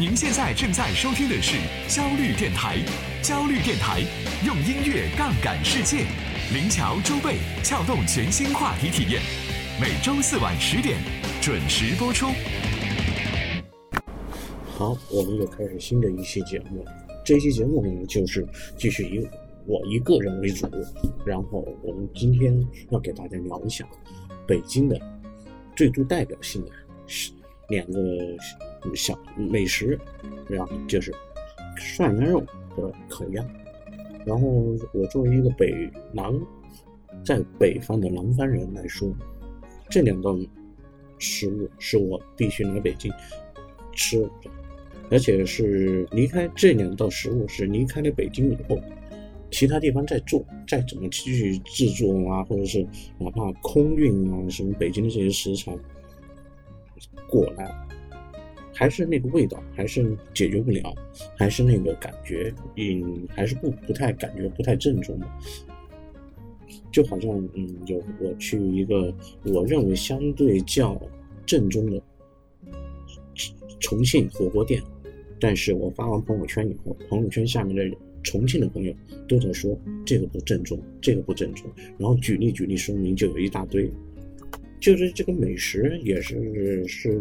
您现在正在收听的是焦虑电台，焦虑电台用音乐杠杆世界，林桥周贝撬动全新话题体验，每周四晚十点准时播出。好，我们又开始新的一期节目。这期节目呢，就是继续以我一个人为主，然后我们今天要给大家聊一下北京的最具代表性的是两个小美食，然后就是涮羊肉和烤鸭。然后我作为一个北南，在北方的南方人来说，这两道食物是我必须来北京吃的。而且是离开这两道食物，是离开了北京以后，其他地方再做，再怎么去制作啊，或者是哪怕空运啊，什么北京的这些食材过来，还是那个味道，还是解决不了，还是那个感觉，嗯，还是不不太感觉不太正宗的。就好像，嗯，有我去一个我认为相对较正宗的重庆火锅店。但是我发完朋友圈以后，朋友圈下面的重庆的朋友都在说这个不正宗，这个不正宗，然后举例举例说明就有一大堆，就是这个美食也是是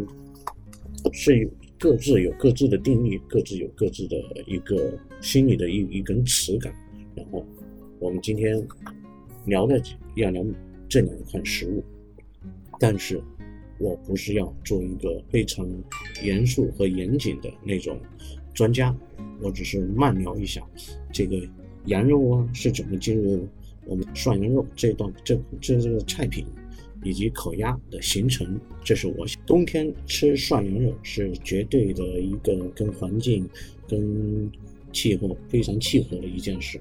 是各自有各自的定义，各自有各自的一个心里的一一根尺感。然后我们今天聊的要聊这两款食物，但是。我不是要做一个非常严肃和严谨的那种专家，我只是慢聊一下这个羊肉啊是怎么进入我们涮羊肉这段这这这个菜品，以及烤鸭的形成。这是我冬天吃涮羊肉是绝对的一个跟环境、跟气候非常契合的一件事，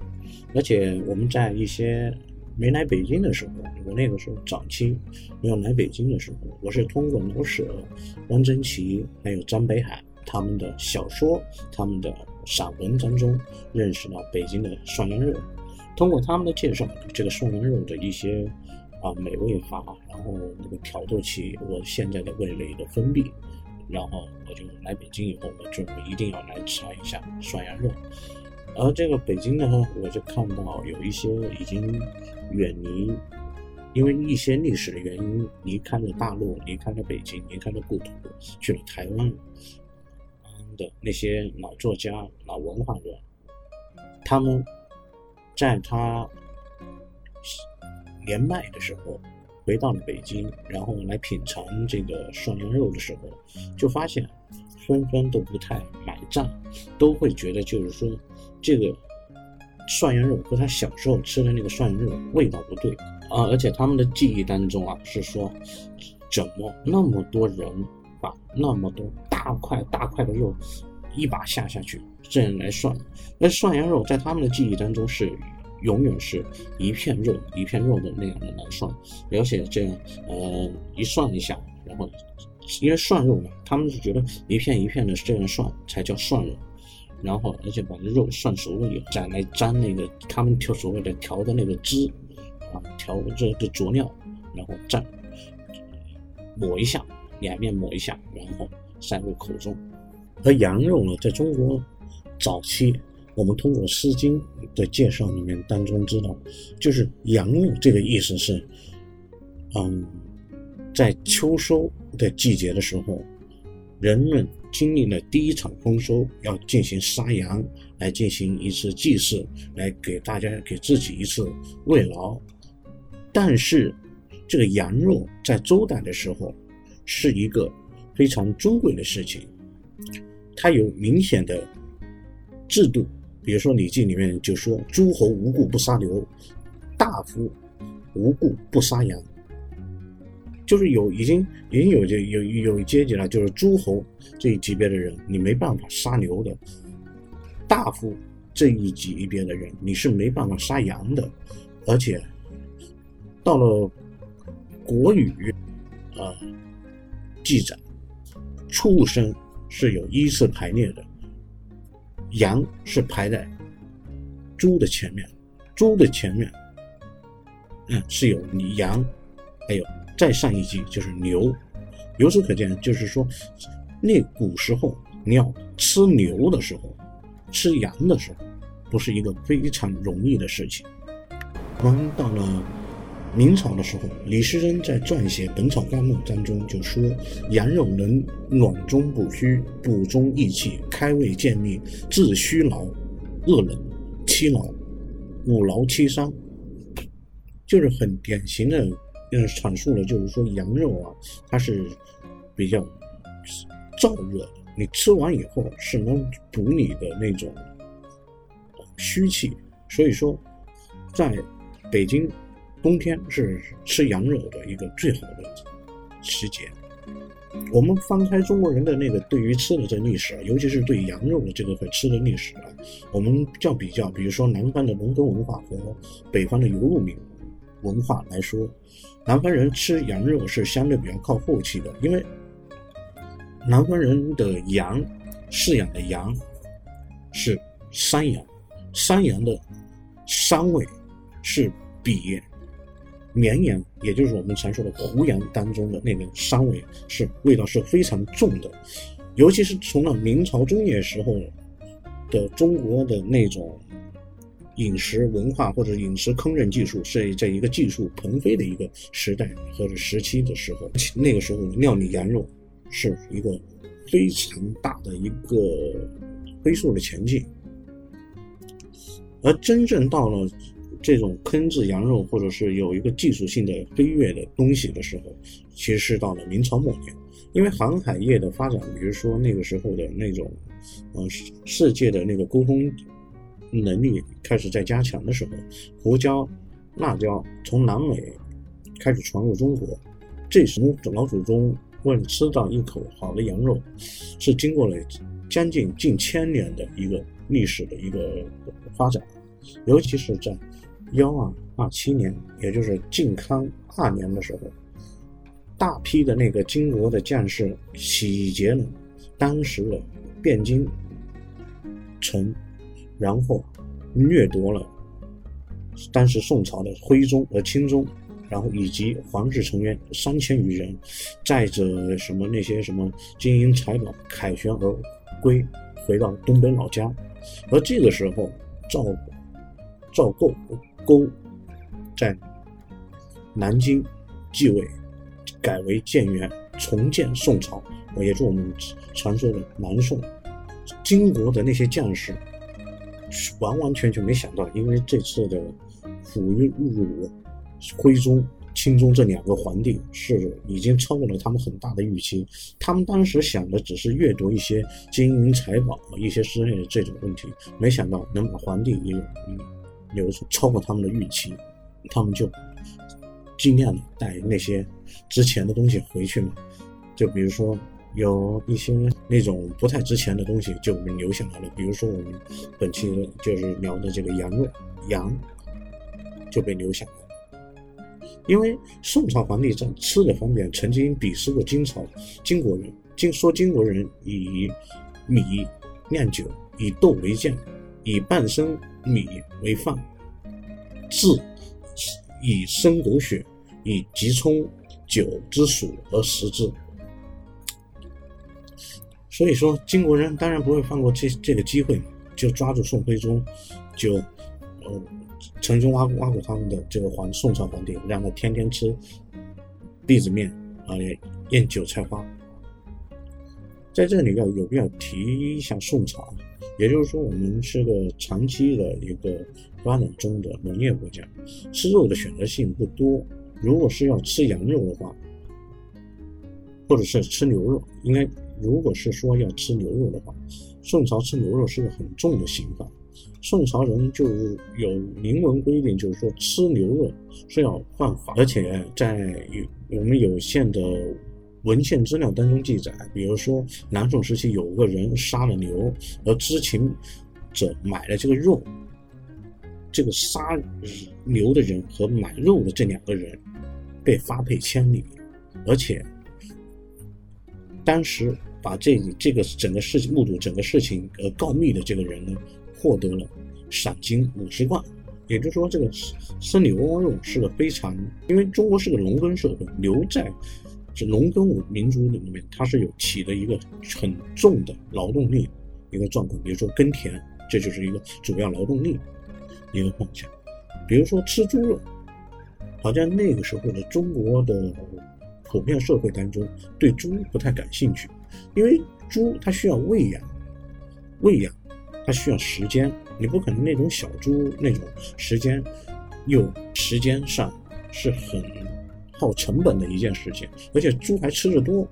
而且我们在一些。没来北京的时候，我那个时候早期没有来北京的时候，我是通过老舍、汪曾祺还有张北海他们的小说、他们的散文当中认识到北京的涮羊肉。通过他们的介绍，这个涮羊肉的一些啊美味法，然后那个挑逗起我现在的味蕾的分泌，然后我就来北京以后，我准备一定要来尝一下涮羊肉。而这个北京呢，我就看到有一些已经。远离，因为一些历史的原因，离开了大陆，离开了北京，离开了故土，去了台湾的那些老作家、老文化人，他们在他年迈的时候回到了北京，然后来品尝这个涮羊肉的时候，就发现纷纷都不太买账，都会觉得就是说这个。涮羊肉和他小时候吃的那个涮羊肉味道不对啊，而且他们的记忆当中啊是说，怎么那么多人把那么多大块大块的肉一把下下去这样来涮？那涮羊肉在他们的记忆当中是永远是一片肉一片肉的那样的来涮，而且这样呃一涮一下，然后因为涮肉嘛，他们是觉得一片一片的这样涮才叫涮肉。然后，而且把肉涮熟了以后，再来沾那个他们调所谓的调的那个汁，啊，调这个佐料，然后蘸，抹一下，两面抹一下，然后塞入口中。而羊肉呢，在中国早期，我们通过《诗经》的介绍里面当中知道，就是羊肉这个意思是，嗯，在秋收的季节的时候，人们。经历了第一场丰收，要进行杀羊，来进行一次祭祀，来给大家给自己一次慰劳。但是，这个羊肉在周代的时候是一个非常尊贵的事情，它有明显的制度。比如说《礼记》里面就说：“诸侯无故不杀牛，大夫无故不杀羊。”就是有已经已经有这有有阶级了，就是诸侯这一级别的人，你没办法杀牛的；大夫这一级别的人，你是没办法杀羊的。而且到了国语啊记载，畜生是有依次排列的，羊是排在猪的前面，猪的前面，嗯，是有羊，还有。再上一级就是牛，由此可见，就是说，那古时候你要吃牛的时候，吃羊的时候，不是一个非常容易的事情。我们到了明朝的时候，李时珍在撰写《本草纲目》当中就说：“羊肉能暖中补虚，补中益气，开胃健秘，治虚劳、恶冷、七劳、五劳七伤。”就是很典型的，嗯，阐述了就是说羊肉啊，它是比较燥热的。你吃完以后是能补你的那种虚气，所以说，在北京冬天是吃羊肉的一个最好的时节。我们翻开中国人的那个对于吃的这历史啊，尤其是对羊肉的这个会吃的历史啊，我们较比较，比如说南方的农耕文化和北方的游牧民文化来说，南方人吃羊肉是相对比较靠后期的，因为。南方人的羊饲养的羊是山羊，山羊的膻味是比绵羊，也就是我们常说的胡羊当中的那个膻味是味道是非常重的。尤其是从了明朝中叶时候的中国的那种饮食文化或者饮食烹饪技术是在一个技术腾飞的一个时代或者时期的时候，那个时候料理羊肉。是一个非常大的一个飞速的前进，而真正到了这种烹制羊肉或者是有一个技术性的飞跃的东西的时候，其实是到了明朝末年，因为航海业的发展，比如说那个时候的那种，呃，世界的那个沟通能力开始在加强的时候，胡椒、辣椒从南美开始传入中国，这时老祖宗。为了吃到一口好的羊肉，是经过了将近近千年的一个历史的一个发展，尤其是在幺二二七年，也就是靖康二年的时候，大批的那个金国的将士洗劫了当时的汴京城，然后掠夺了当时宋朝的徽宗和钦宗。然后以及皇室成员三千余人，载着什么那些什么金银财宝凯旋而归，回到东北老家。而这个时候，赵赵构勾在南京继位，改为建元，重建宋朝，也是我们传说的南宋。金国的那些将士完完全全没想到，因为这次的抚育入。徽宗、钦宗这两个皇帝是已经超过了他们很大的预期。他们当时想的只是掠夺一些金银财宝、一些之类的这种问题，没想到能把皇帝也有超过他们的预期。他们就尽量的带那些值钱的东西回去嘛，就比如说有一些那种不太值钱的东西就留下来了，比如说我们本期就是聊的这个羊肉，羊就被留下来了。因为宋朝皇帝在吃的方面曾经鄙视过金朝、金国人，金说金国人以米酿酒，以豆为酱，以半生米为饭，制以生狗血，以急冲酒之属而食之。所以说，金国人当然不会放过这这个机会，就抓住宋徽宗，就呃。曾经挖挖过他们的这个皇宋朝皇帝，让他天天吃篦子面啊，腌韭菜花。在这里要有必要提一下宋朝，也就是说，我们是个长期的一个发展中的农业国家，吃肉的选择性不多。如果是要吃羊肉的话，或者是吃牛肉，应该如果是说要吃牛肉的话，宋朝吃牛肉是个很重的刑罚。宋朝人就有明文规定，就是说吃牛肉是要犯法，而且在有我们有限的文献资料当中记载，比如说南宋时期有个人杀了牛，而知情者买了这个肉，这个杀牛的人和买肉的这两个人被发配千里，而且当时把这这个整个事情目睹整个事情而告密的这个人呢。获得了赏金五十贯，也就是说，这个生牛肉是个非常，因为中国是个农耕社会，牛在是农耕民族里面，它是有起的一个很重的劳动力一个状况。比如说耕田，这就是一个主要劳动力一个方向。比如说吃猪肉，好像那个时候的中国的普遍社会当中对猪不太感兴趣，因为猪它需要喂养，喂养它需要时间，你不可能那种小猪那种时间又时间上是很。耗成本的一件事情，而且猪还吃得多，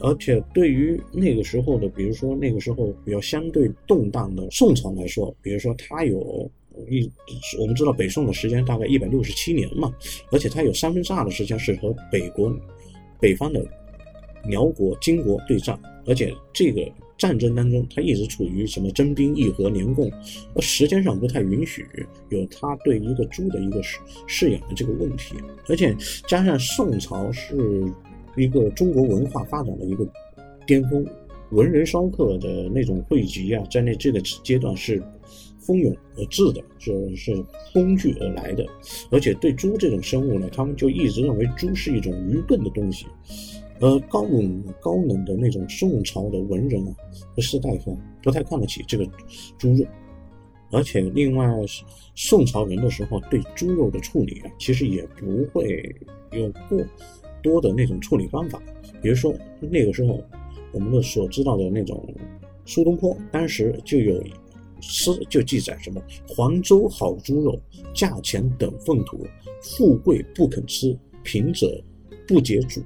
而且对于那个时候的，比如说那个时候比较相对动荡的宋朝来说，比如说它有一，我们知道北宋的时间大概一百六十七年嘛，而且它有三分之二的时间是和北国、北方的辽国、金国对战，而且这个。战争当中，他一直处于什么征兵议和联共，而时间上不太允许有他对一个猪的一个饲饲养的这个问题，而且加上宋朝是一个中国文化发展的一个巅峰，文人骚客的那种汇集啊，在那这个阶段是蜂拥而至的，是是风聚而来的，而且对猪这种生物呢，他们就一直认为猪是一种愚笨的东西。而高冷高冷的那种宋朝的文人啊和士大夫不太看得起这个猪肉，而且另外宋朝人的时候对猪肉的处理啊，其实也不会有过多的那种处理方法。比如说那个时候我们的所知道的那种苏东坡，当时就有诗就记载什么“黄州好猪肉，价钱等粪土，富贵不肯吃，贫者不解煮。”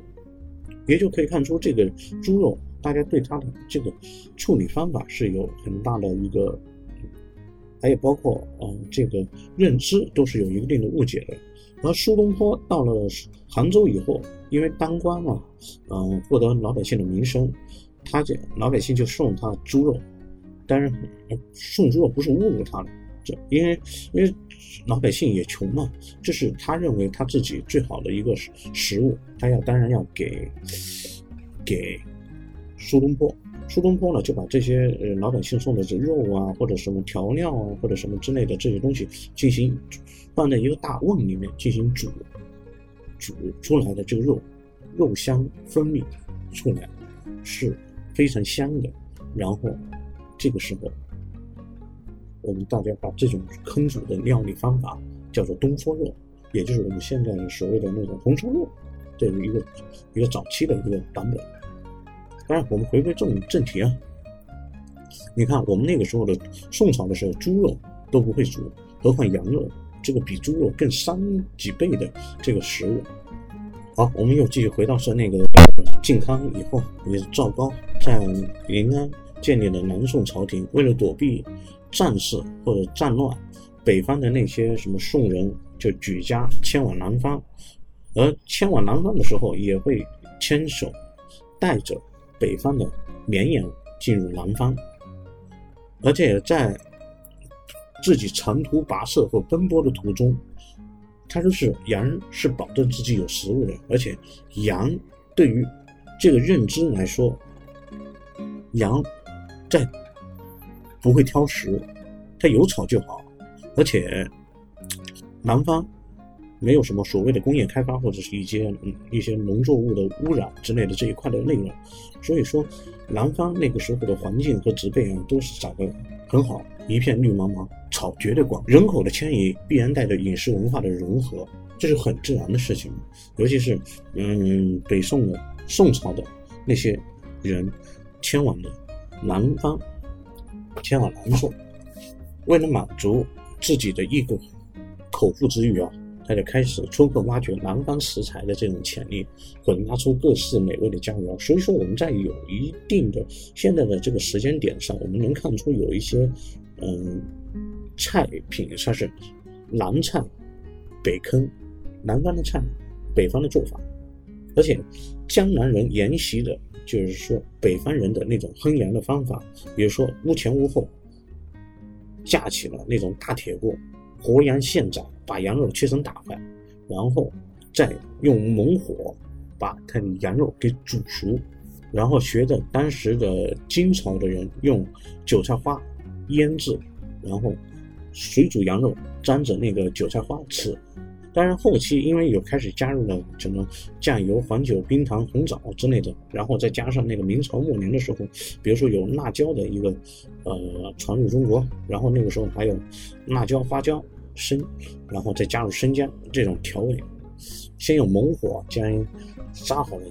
也就可以看出，这个猪肉，大家对它的这个处理方法是有很大的一个，还有包括啊这个认知都是有一定的误解的。而苏东坡到了杭州以后，因为当官嘛，嗯，获得老百姓的名声，他这老百姓就送他猪肉，当然送猪肉不是侮辱他的，这因为因为。老百姓也穷嘛，这是他认为他自己最好的一个食物，他要当然要给给苏东坡。苏东坡呢就把这些呃老百姓送的这肉啊，或者什么调料啊，或者什么之类的这些东西进行放在一个大瓮里面进行煮，煮出来的这个肉肉香分泌出来是非常香的。然后这个时候。我们大家把这种烹煮的料理方法叫做东坡肉，也就是我们现在所谓的那种红烧肉，这是一个一个早期的一个版本。当然，我们回归正正题啊，你看我们那个时候的宋朝的时候，猪肉都不会煮，何况羊肉，这个比猪肉更伤几倍的这个食物。好，我们又继续回到说那个靖康以后，也是赵高在临安建立了南宋朝廷，为了躲避。战事或者战乱，北方的那些什么宋人就举家迁往南方，而迁往南方的时候，也会牵手带着北方的绵羊进入南方，而且在自己长途跋涉或奔波的途中，他就是羊是保证自己有食物的，而且羊对于这个认知来说，羊在。不会挑食，它有草就好，而且南方没有什么所谓的工业开发或者是一些一些农作物的污染之类的这一块的内容，所以说南方那个时候的环境和植被啊都是长得很好，一片绿茫茫，草绝对广，人口的迁移必然带着饮食文化的融合，这是很自然的事情，尤其是嗯北宋的宋朝的那些人迁往的南方。迁往南宋，为了满足自己的一个口腹之欲啊，他就开始充分挖掘南方食材的这种潜力，混搭出各式美味的佳肴。所以说，我们在有一定的现在的这个时间点上，我们能看出有一些嗯菜品算是南菜北坑，南方的菜，北方的做法，而且江南人沿袭的。就是说，北方人的那种烹羊的方法，比如说屋前屋后架起了那种大铁锅，活羊现宰，把羊肉切成大块，然后再用猛火把它的羊肉给煮熟，然后学着当时的金朝的人用韭菜花腌制，然后水煮羊肉沾着那个韭菜花吃，当然后期因为有开始加入了什么酱油、黄酒、冰糖、红枣之类的，然后再加上那个明朝末年的时候，比如说有辣椒的一个呃传入中国，然后那个时候还有辣椒、花椒、生，然后再加入生姜这种调味，先用猛火将杀好了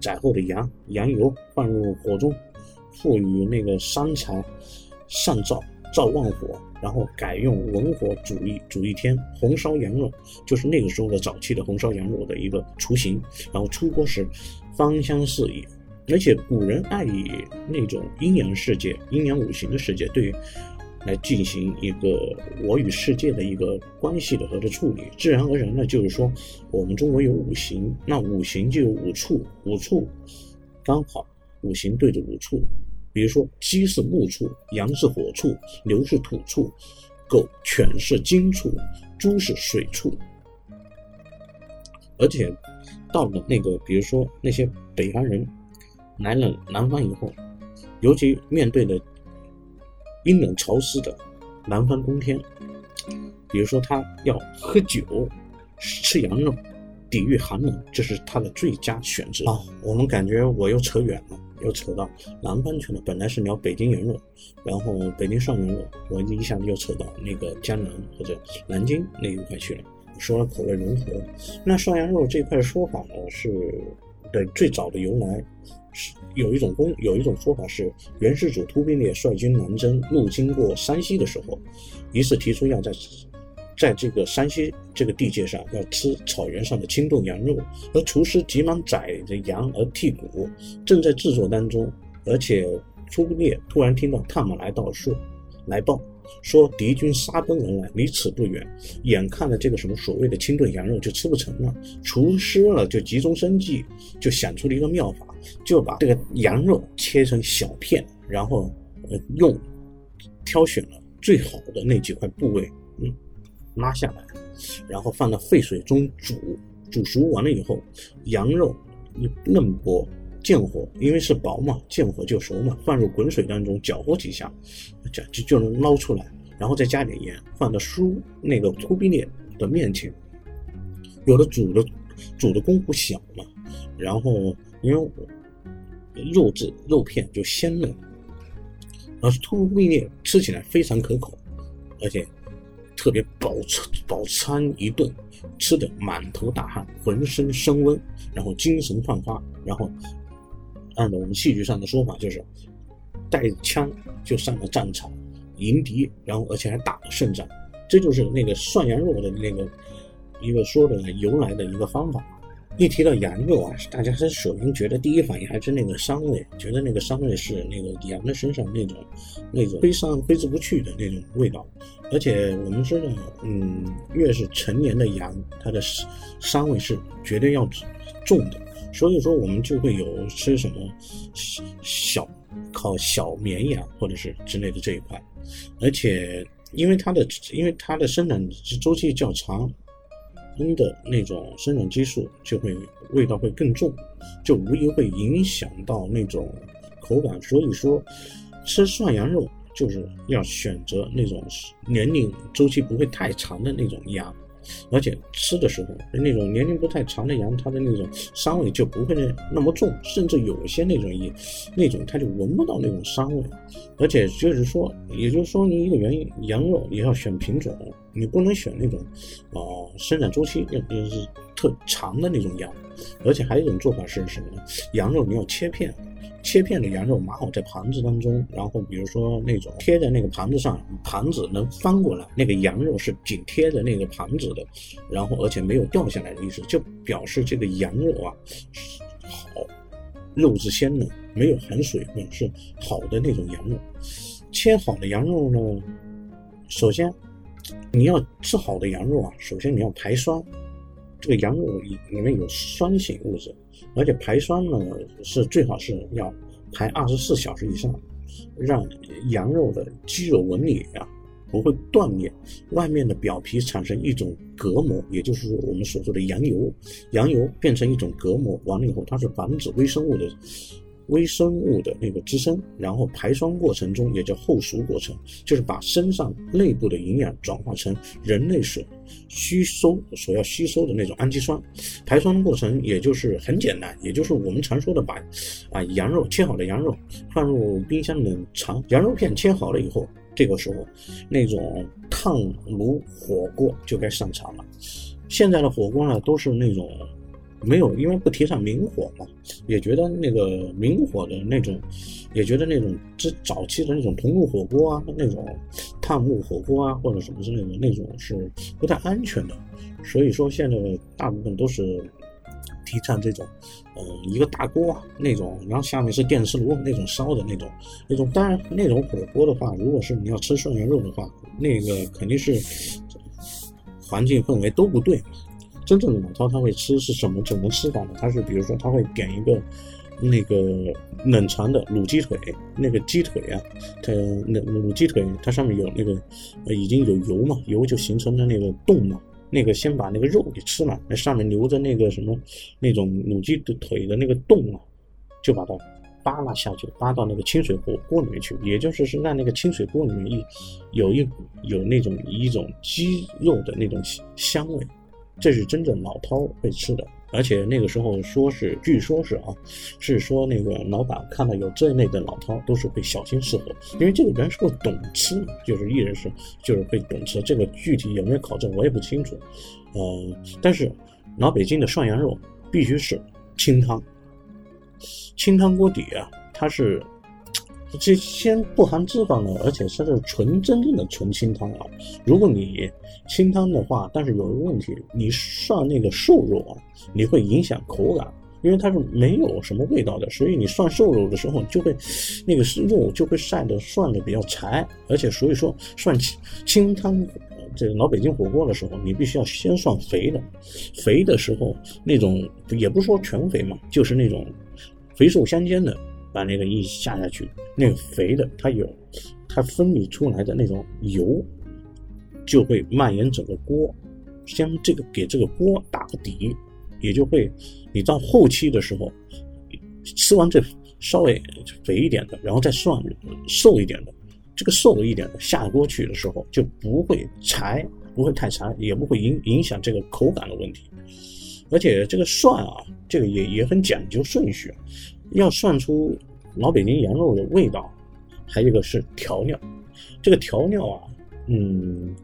宰后的羊羊油放入火中，赋予那个山柴上灶，灶旺火。然后改用文火煮一煮一天，红烧羊肉就是那个时候的早期的红烧羊肉的一个雏形。然后出锅时芳香四溢，而且古人爱以那种阴阳世界、阴阳五行的世界对来进行一个我与世界的一个关系的和的处理。自然而然呢，就是说我们中国有五行，那五行就有五处，五处刚好五行对着五处。比如说，鸡是木处，羊是火处，牛是土处，狗、犬是金处，猪是水处。而且，到了那个，比如说那些北方人来了南方以后，尤其面对的阴冷潮湿的南方冬天，比如说他要喝酒、吃羊肉，抵御寒冷，这是他的最佳选择。啊，我们感觉我又扯远了。又扯到南方去了，本来是聊北京羊肉，然后北京涮羊肉，我一下子又扯到那个江南或者南京那一块去了。说了口味融合，那涮羊肉这块说法呢，是的最早的由来是有一种公有一种说法是，元世祖突必烈率军南征，路经过山西的时候，于是提出要在。在这个山西这个地界上，要吃草原上的清炖羊肉，而厨师急忙宰着羊而剔骨，正在制作当中，而且突必烈突然听到探马来到说来报，说敌军杀奔而来，离此不远，眼看着这个什么所谓的清炖羊肉就吃不成了，厨师了就急中生智，就想出了一个妙法，就把这个羊肉切成小片，然后呃用挑选了最好的那几块部位，拉下来，然后放到沸水中煮，煮熟完了以后，羊肉嫩薄，见火，因为是薄嘛，见火就熟嘛，放入滚水当中搅和几下，就就就能捞出来，然后再加点盐，放到酥那个突必烈的面前。有的煮的煮的功夫小嘛，然后因为肉质肉片就鲜嫩，而突必烈吃起来非常可口，而且。特别饱餐饱餐一顿，吃的满头大汗，浑身升温，然后精神焕发，然后按照我们戏剧上的说法，就是带枪就上了战场迎敌，然后而且还打了胜仗，这就是那个涮羊肉的那个一个说的由来的一个方法。一提到羊肉啊，大家是首先觉得第一反应还是那个膻味，觉得那个膻味是那个羊的身上那种那种挥散挥之不去的那种味道。而且我们知道，嗯，越是成年的羊，它的膻味是绝对要重的。所以说，我们就会有吃什么小烤小绵羊或者是之类的这一块。而且，因为它的因为它的生长周期较长。的那种生长激素就会味道会更重，就无疑会影响到那种口感。所以说，吃涮羊肉就是要选择那种年龄周期不会太长的那种羊。而且吃的时候，那种年龄不太长的羊，它的那种膻味就不会那么重，甚至有些那种也那种它就闻不到那种膻味。而且就是说，也就是说，你一个原因，羊肉也要选品种，你不能选那种，呃，生产周期要是特长的那种羊。而且还有一种做法是什么呢？羊肉你要切片。切片的羊肉码好在盘子当中，然后比如说那种贴在那个盘子上，盘子能翻过来，那个羊肉是紧贴着那个盘子的，然后而且没有掉下来的意思，就表示这个羊肉啊好，肉质鲜嫩，没有含水分，是好的那种羊肉。切好的羊肉呢，首先你要吃好的羊肉啊，首先你要排酸，这个羊肉里里面有酸性物质。而且排酸呢，是最好是要排二十四小时以上，让羊肉的肌肉纹理啊不会断裂，外面的表皮产生一种隔膜，也就是说我们所说的羊油，羊油变成一种隔膜，完了以后它是防止微生物的微生物的那个滋生，然后排酸过程中也叫后熟过程，就是把身上内部的营养转化成人类所吸收所要吸收的那种氨基酸。排酸过程也就是很简单，也就是我们常说的把啊羊肉切好的羊肉放入冰箱冷藏，羊肉片切好了以后，这个时候那种烫炉火锅就该上场了。现在的火锅呢都是那种。没有，因为不提倡明火嘛，也觉得那个明火的那种，也觉得那种之早期的那种铜炉火锅啊，那种炭木火锅啊，或者什么之类的那种是不太安全的。所以说现在大部分都是提倡这种，呃，一个大锅啊那种，然后下面是电磁炉那种烧的那种，那种当然那种火锅的话，如果是你要吃涮羊肉的话，那个肯定是环境氛围都不对。真正的老饕他会吃是什么？怎么吃法呢？他是比如说他会点一个那个冷藏的卤鸡腿，那个鸡腿啊，它那卤鸡腿它上面有那个已经有油嘛，油就形成了那个冻嘛，那个先把那个肉给吃了，那上面留着那个什么那种卤鸡的腿的那个冻啊，就把它扒拉下去，扒到那个清水锅锅里面去，也就是是让那个清水锅里面一有一股有那种一种鸡肉的那种香味。这是真正老饕会吃的，而且那个时候说是，据说是啊，是说那个老板看到有这类的老饕，都是会小心伺候，因为这个人是个懂吃，就是艺人是就是会懂吃。这个具体有没有考证我也不清楚，呃，但是老北京的涮羊肉必须是清汤，清汤锅底啊，它是。这先不含脂肪的，而且它是纯真正的纯清汤啊。如果你清汤的话，但是有一个问题，你涮那个瘦肉啊，你会影响口感，因为它是没有什么味道的，所以你涮瘦肉的时候就会那个肉就会晒的涮的比较柴，而且所以说涮清清汤这个老北京火锅的时候，你必须要先涮肥的，肥的时候那种也不是说全肥嘛，就是那种肥瘦相间的。把那个一下下去，那个肥的它有，它分泌出来的那种油，就会蔓延整个锅，先这个给这个锅打个底，也就会，你到后期的时候，吃完这稍微肥一点的，然后再涮瘦一点的，这个瘦一点的下锅去的时候就不会柴，不会太柴，也不会影影响这个口感的问题，而且这个涮啊，这个也也很讲究顺序。要涮出老北京羊肉的味道，还有一个是调料。这个调料啊，嗯，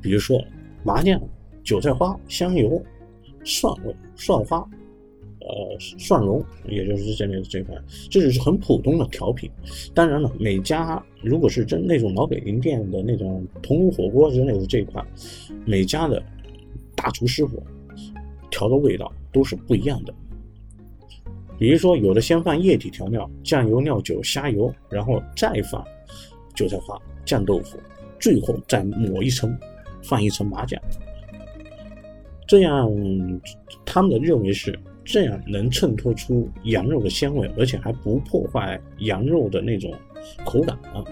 比如说麻酱、韭菜花、香油、蒜味、蒜花，呃，蒜蓉，也就是这类的这块，这只是很普通的调品。当然了，每家如果是真那种老北京店的那种铜炉火锅之类的这一块，每家的大厨师傅调的味道都是不一样的。比如说，有的先放液体调料，酱油、料酒、虾油，然后再放韭菜花、酱豆腐，最后再抹一层，放一层麻酱。这样，他们的认为是这样能衬托出羊肉的鲜味，而且还不破坏羊肉的那种口感啊。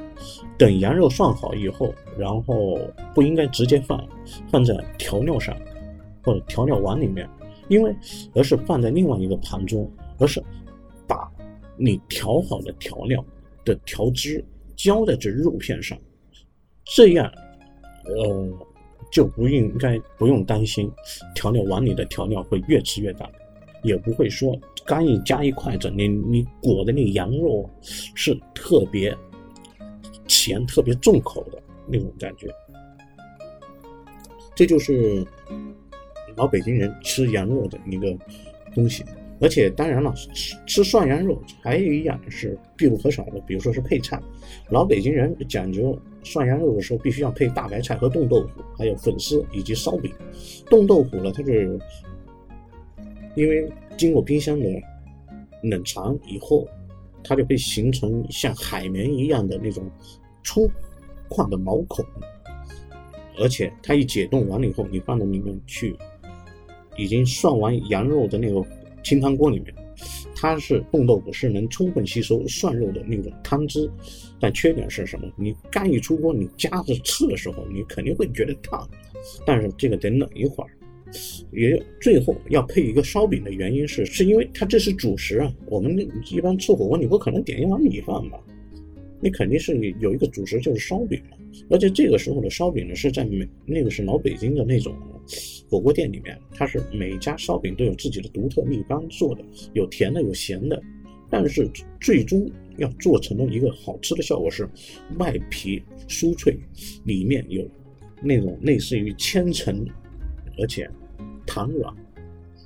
等羊肉涮好以后，然后不应该直接放放在调料上或者调料碗里面，因为而是放在另外一个盘中。而是把你调好的调料的调汁浇在这肉片上，这样，呃，就不应该不用担心调料碗里的调料会越吃越大，也不会说刚一加一筷子，你你裹的那羊肉是特别咸、特别重口的那种感觉。这就是老北京人吃羊肉的一个东西。而且当然了，吃吃涮羊肉还有一样是必不可少的，比如说是配菜。老北京人讲究涮羊肉的时候，必须要配大白菜和冻豆腐，还有粉丝以及烧饼。冻豆腐呢，它是因为经过冰箱的冷藏以后，它就会形成像海绵一样的那种粗犷的毛孔，而且它一解冻完了以后，你放到里面去，已经涮完羊肉的那个。清汤锅里面，它是冻豆腐是能充分吸收涮肉的那种汤汁，但缺点是什么？你刚一出锅，你夹着吃的时候，你肯定会觉得烫，但是这个得冷一会儿，也最后要配一个烧饼的原因是，是因为它这是主食啊。我们一般吃火锅，你不可能点一碗米饭吧？你肯定是有一个主食就是烧饼嘛。而且这个时候的烧饼呢，是在美那个是老北京的那种火锅店里面，它是每家烧饼都有自己的独特秘方做的，有甜的有咸的，但是最终要做成了一个好吃的效果是外皮酥脆，里面有那种类似于千层，而且弹软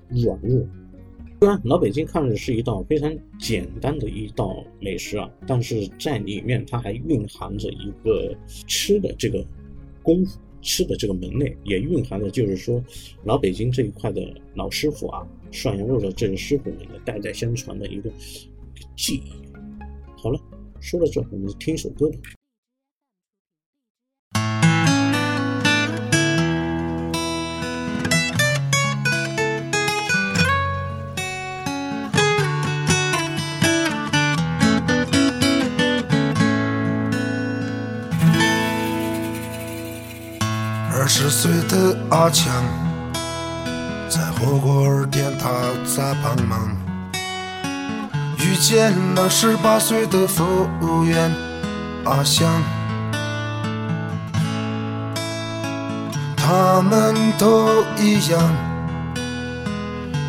软糯。虽然老北京看着是一道非常简单的一道美食啊，但是在里面它还蕴含着一个吃的这个功夫，吃的这个门类，也蕴含着就是说老北京这一块的老师傅啊，涮羊肉的这个师傅们的代代相传的一个技艺。好了，说到这，我们听一首歌吧。十岁的阿强在火锅店他在帮忙，遇见了十八岁的服务员阿香，他们都一样，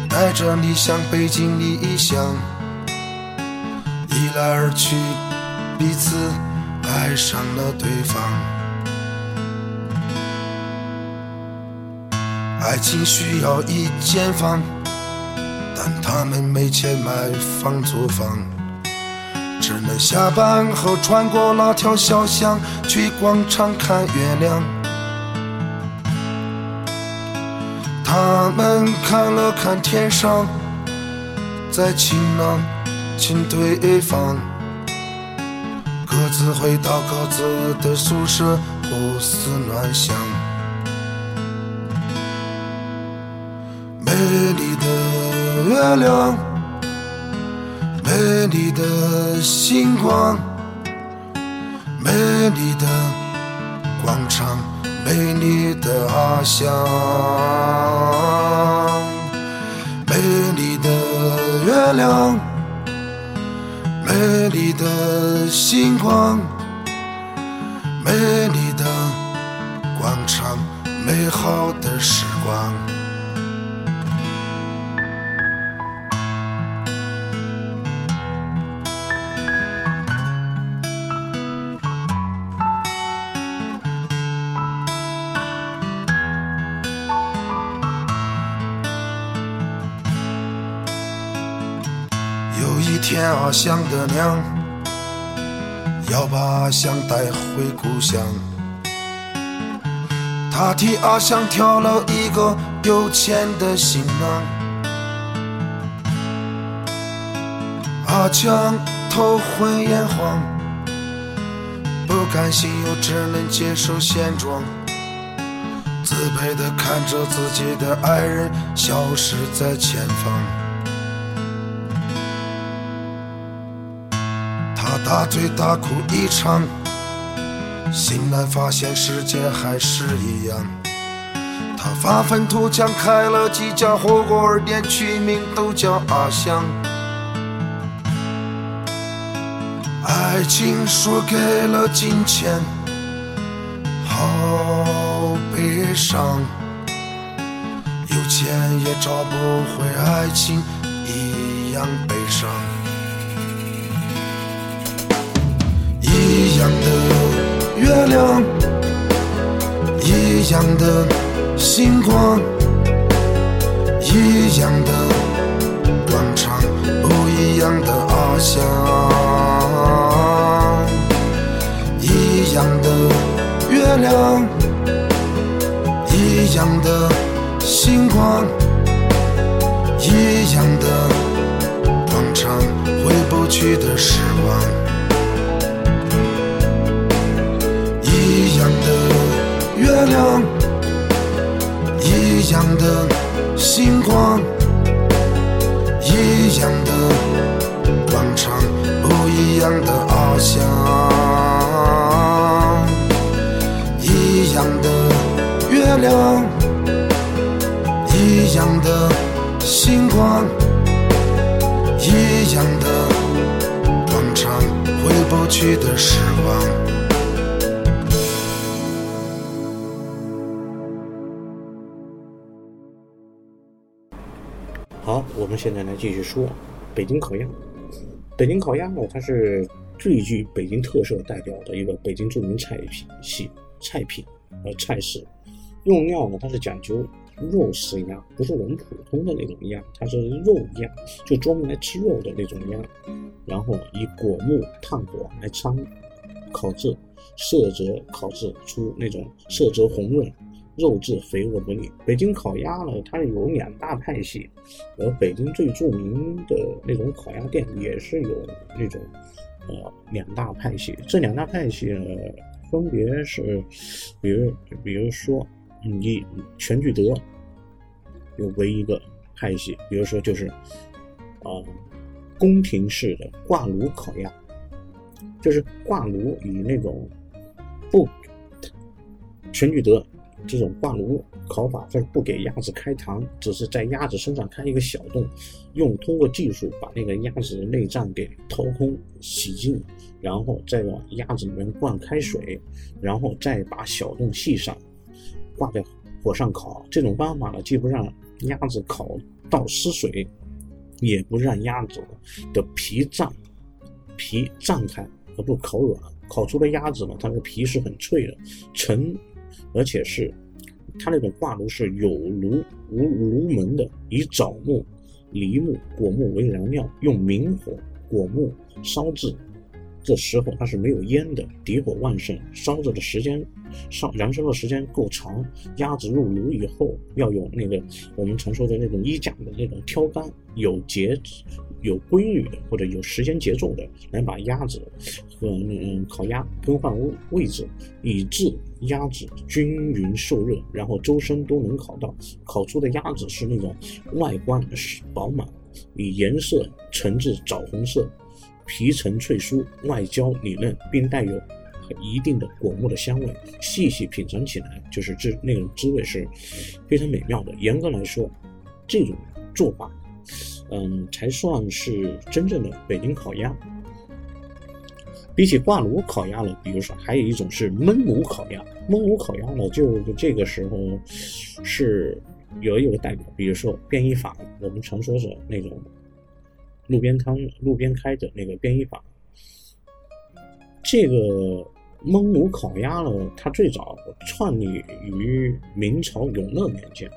带着理想北京理想，一来二去，彼此爱上了对方。爱情需要一间房，但他们没钱买房租房，只能下班后穿过那条小巷去广场看月亮。他们看了看天上，在晴朗亲对方，各自回到各自的宿舍，胡思乱想。月亮，美丽的星光，美丽的广场，美丽的阿香，美丽的月亮，美丽的星光，美丽的广场，美好的时光。阿香的娘要把阿香带回故乡，她替阿香挑了一个有钱的新郎。阿强头昏眼花，不甘心又只能接受现状，自卑的看着自己的爱人消失在前方。大醉大哭一场，醒来发现世界还是一样。他发愤图强，开了几家火锅店，取名都叫阿香。爱情输给了金钱，好悲伤。有钱也找不回爱情，一样悲伤。一样的月亮，一样的星光，一样的广场，不一样的阿香，一样的月亮，一样的星光，一样的广场，回不去的时光。月亮一样的星光一样的广场不一样的翱翔一样的月亮一样的星光一样的广场回不去的时光。我们现在来继续说北京烤鸭。北京烤鸭呢，它是最具北京特色代表的一个北京著名菜品系菜品和菜式。用料呢，它是讲究肉食鸭，不是我们普通的那种鸭，它是肉鸭，就专门来吃肉的那种鸭。然后以果木炭火来掺烤制，色泽烤制出那种色泽红润。肉质肥沃不腻。北京烤鸭呢，它有两大派系，而北京最著名的那种烤鸭店也是有那种呃两大派系。这两大派系呢，分别是，比如比如说，你全聚德有唯一一个派系，比如说就是啊宫廷式的挂炉烤鸭，就是挂炉以那种不全聚德。这种挂炉烤法，它是不给鸭子开膛，只是在鸭子身上开一个小洞，用通过技术把那个鸭子的内脏给掏空、洗净，然后再往鸭子里面灌开水，然后再把小洞系上，挂在火上烤。这种方法呢，既不让鸭子烤到失水，也不让鸭子的皮胀、皮胀开而不烤软。烤出的鸭子呢，它的皮是很脆的，沉。而且是，它那种挂炉是有炉无炉门的，以枣木、梨木、果木为燃料，用明火果木烧制。这时候它是没有烟的，底火旺盛，烧着的时间烧燃烧的时间够长。鸭子入炉以后，要有那个我们常说的那种衣架的那种挑杆，有节有规律的或者有时间节奏的，来把鸭子和嗯烤鸭更换位位置，以致鸭子均匀受热，然后周身都能烤到。烤出的鸭子是那种外观是饱满，以颜色呈至枣红色，皮层脆酥，外焦里嫩，并带有一定的果木的香味。细细品尝起来，就是这那种滋味是非常美妙的。严格来说，这种做法。嗯，才算是真正的北京烤鸭。比起挂炉烤鸭呢，比如说还有一种是焖炉烤鸭。焖炉烤鸭呢，就这个时候是有一个代表，比如说便衣坊，我们常说是那种路边摊、路边开的那个便衣坊。这个焖炉烤鸭呢，它最早创立于明朝永乐年间，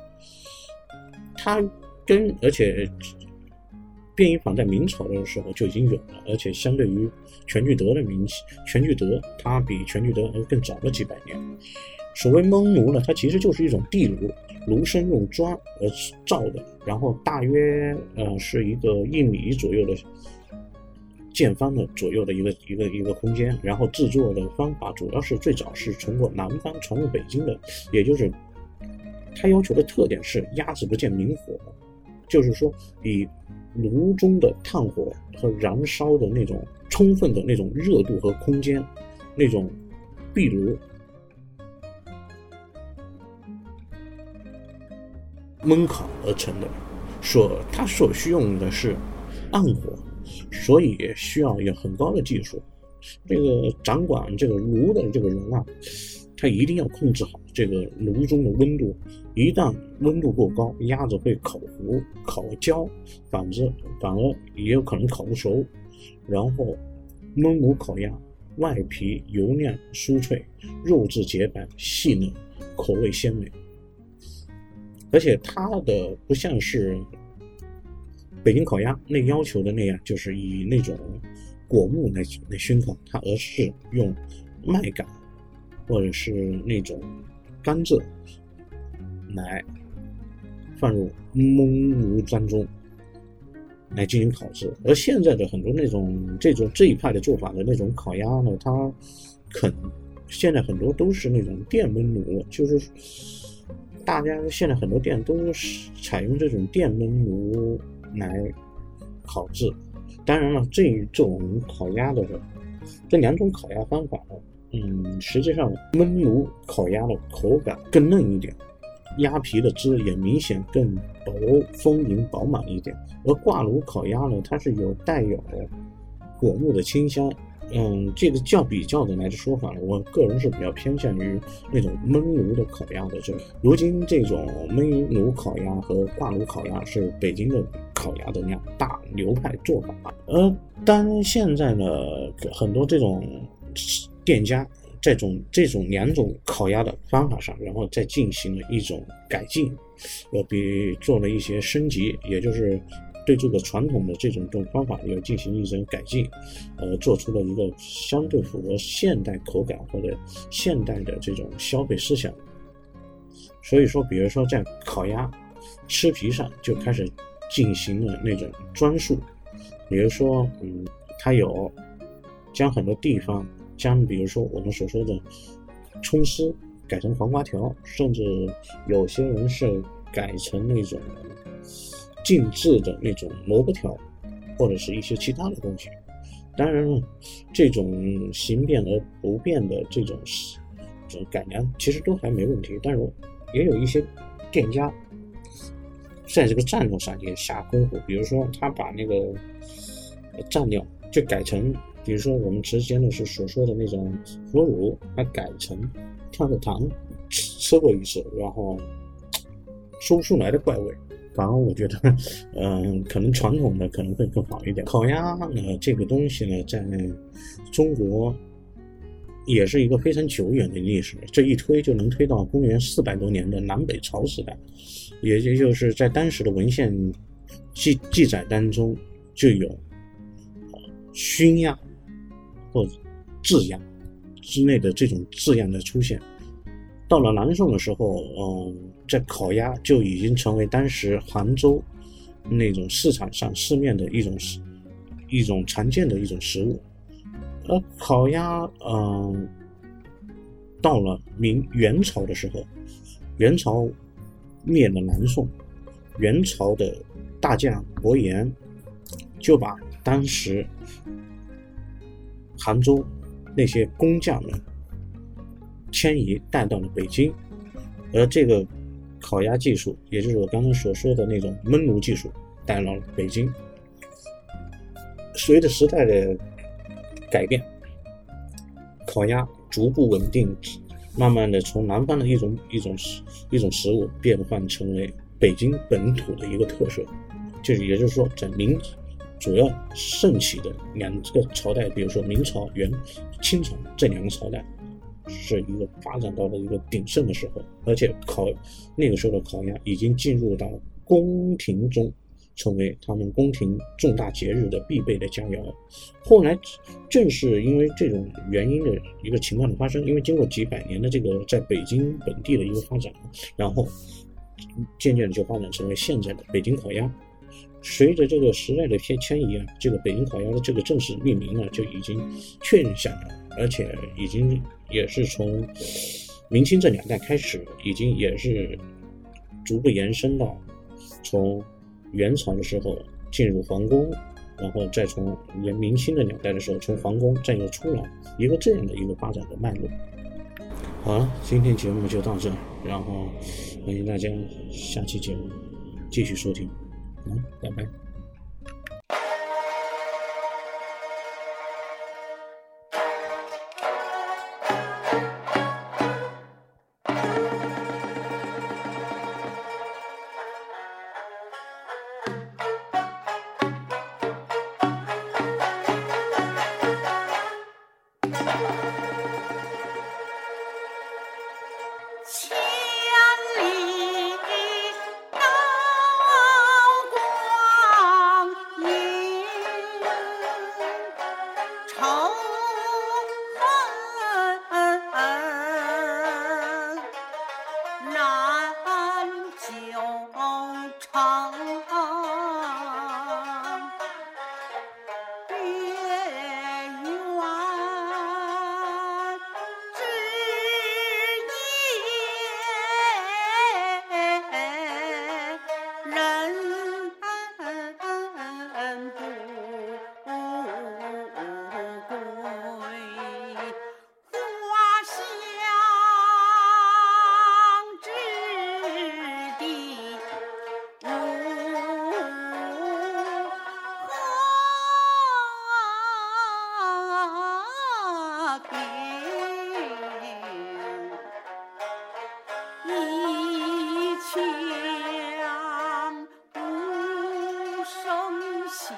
它跟而且。便衣坊在明朝的时候就已经有了，而且相对于全聚德的名气，全聚德它比全聚德更早了几百年。所谓焖炉呢，它其实就是一种地炉，炉身用砖而造的，然后大约呃是一个一米左右的见方的左右的一个一个一个空间。然后制作的方法主要是最早是从过南方传入北京的，也就是它要求的特点是压制不见明火，就是说以。炉中的炭火和燃烧的那种充分的那种热度和空间，那种壁炉焖烤而成的，所它所需用的是暗火，所以需要有很高的技术。这个掌管这个炉的这个人啊。他一定要控制好这个炉中的温度，一旦温度过高，鸭子会烤糊、烤焦，反之反而也有可能烤不熟。然后，焖炉烤鸭，外皮油亮酥脆，肉质洁白细嫩，口味鲜美。而且它的不像是北京烤鸭那要求的那样，就是以那种果木来来熏烤它，而是用麦秆。或者是那种甘蔗来放入焖炉当中来进行烤制，而现在的很多那种这种这一派的做法的那种烤鸭呢，它肯现在很多都是那种电焖炉，就是大家现在很多店都是采用这种电焖炉来烤制。当然了，这一种烤鸭的这两种烤鸭方法。嗯，实际上焖炉烤鸭的口感更嫩一点，鸭皮的汁也明显更薄、丰盈、饱满一点。而挂炉烤鸭呢，它是有带有果木的清香。嗯，这个较比较的来的说法呢，我个人是比较偏向于那种焖炉的烤鸭的。就如今这种焖炉烤鸭和挂炉烤鸭是北京的烤鸭的两大流派做法。而当现在呢，很多这种店家。这种这种两种烤鸭的方法上，然后再进行了一种改进，呃，比做了一些升级，也就是对这个传统的这种种方法又进行一种改进，呃，做出了一个相对符合现代口感或者现代的这种消费思想。所以说，比如说在烤鸭吃皮上就开始进行了那种装束，比如说，嗯，它有将很多地方。将比如说我们所说的葱丝改成黄瓜条，甚至有些人是改成那种静置的那种萝卜条，或者是一些其他的东西。当然了，这种形变而不变的这种这种改良，其实都还没问题。但是也有一些店家在这个蘸料上也下功夫，比如说他把那个蘸料就改成。比如说，我们之前的是所说的那种腐乳，它改成跳跳糖，吃过一次，然后 说不出来的怪味。反而我觉得，嗯，可能传统的可能会更好一点。烤鸭呢，这个东西呢，在中国也是一个非常久远的历史，这一推就能推到公元四百多年的南北朝时代，也也就是在当时的文献记记载当中就有熏鸭。或制鸭之类的这种字样的出现，到了南宋的时候，嗯，在烤鸭就已经成为当时杭州那种市场上市面的一种一种常见的一种食物。而烤鸭，嗯，到了明元朝的时候，元朝灭了南宋，元朝的大将伯颜就把当时。杭州那些工匠们迁移带到了北京，而这个烤鸭技术，也就是我刚刚所说的那种焖炉技术，带到了北京。随着时代的改变，烤鸭逐步稳定，慢慢的从南方的一种一种一种食物变换成为北京本土的一个特色，就是也就是说在明。主要盛起的两个朝代，比如说明朝、元、清朝这两个朝代，是一个发展到了一个鼎盛的时候。而且烤那个时候的烤鸭已经进入到宫廷中，成为他们宫廷重大节日的必备的佳肴。后来正是因为这种原因的一个情况的发生，因为经过几百年的这个在北京本地的一个发展，然后渐渐的就发展成为现在的北京烤鸭。随着这个时代的迁迁移啊，这个北京烤鸭的这个正式命名呢就已经确认下来，而且已经也是从明清这两代开始，已经也是逐步延伸到从元朝的时候进入皇宫，然后再从明明清的两代的时候从皇宫再又出来，一个这样的一个发展的脉络。好了，今天节目就到这，然后欢迎大家下期节目继续收听。嗯，拜拜。恭喜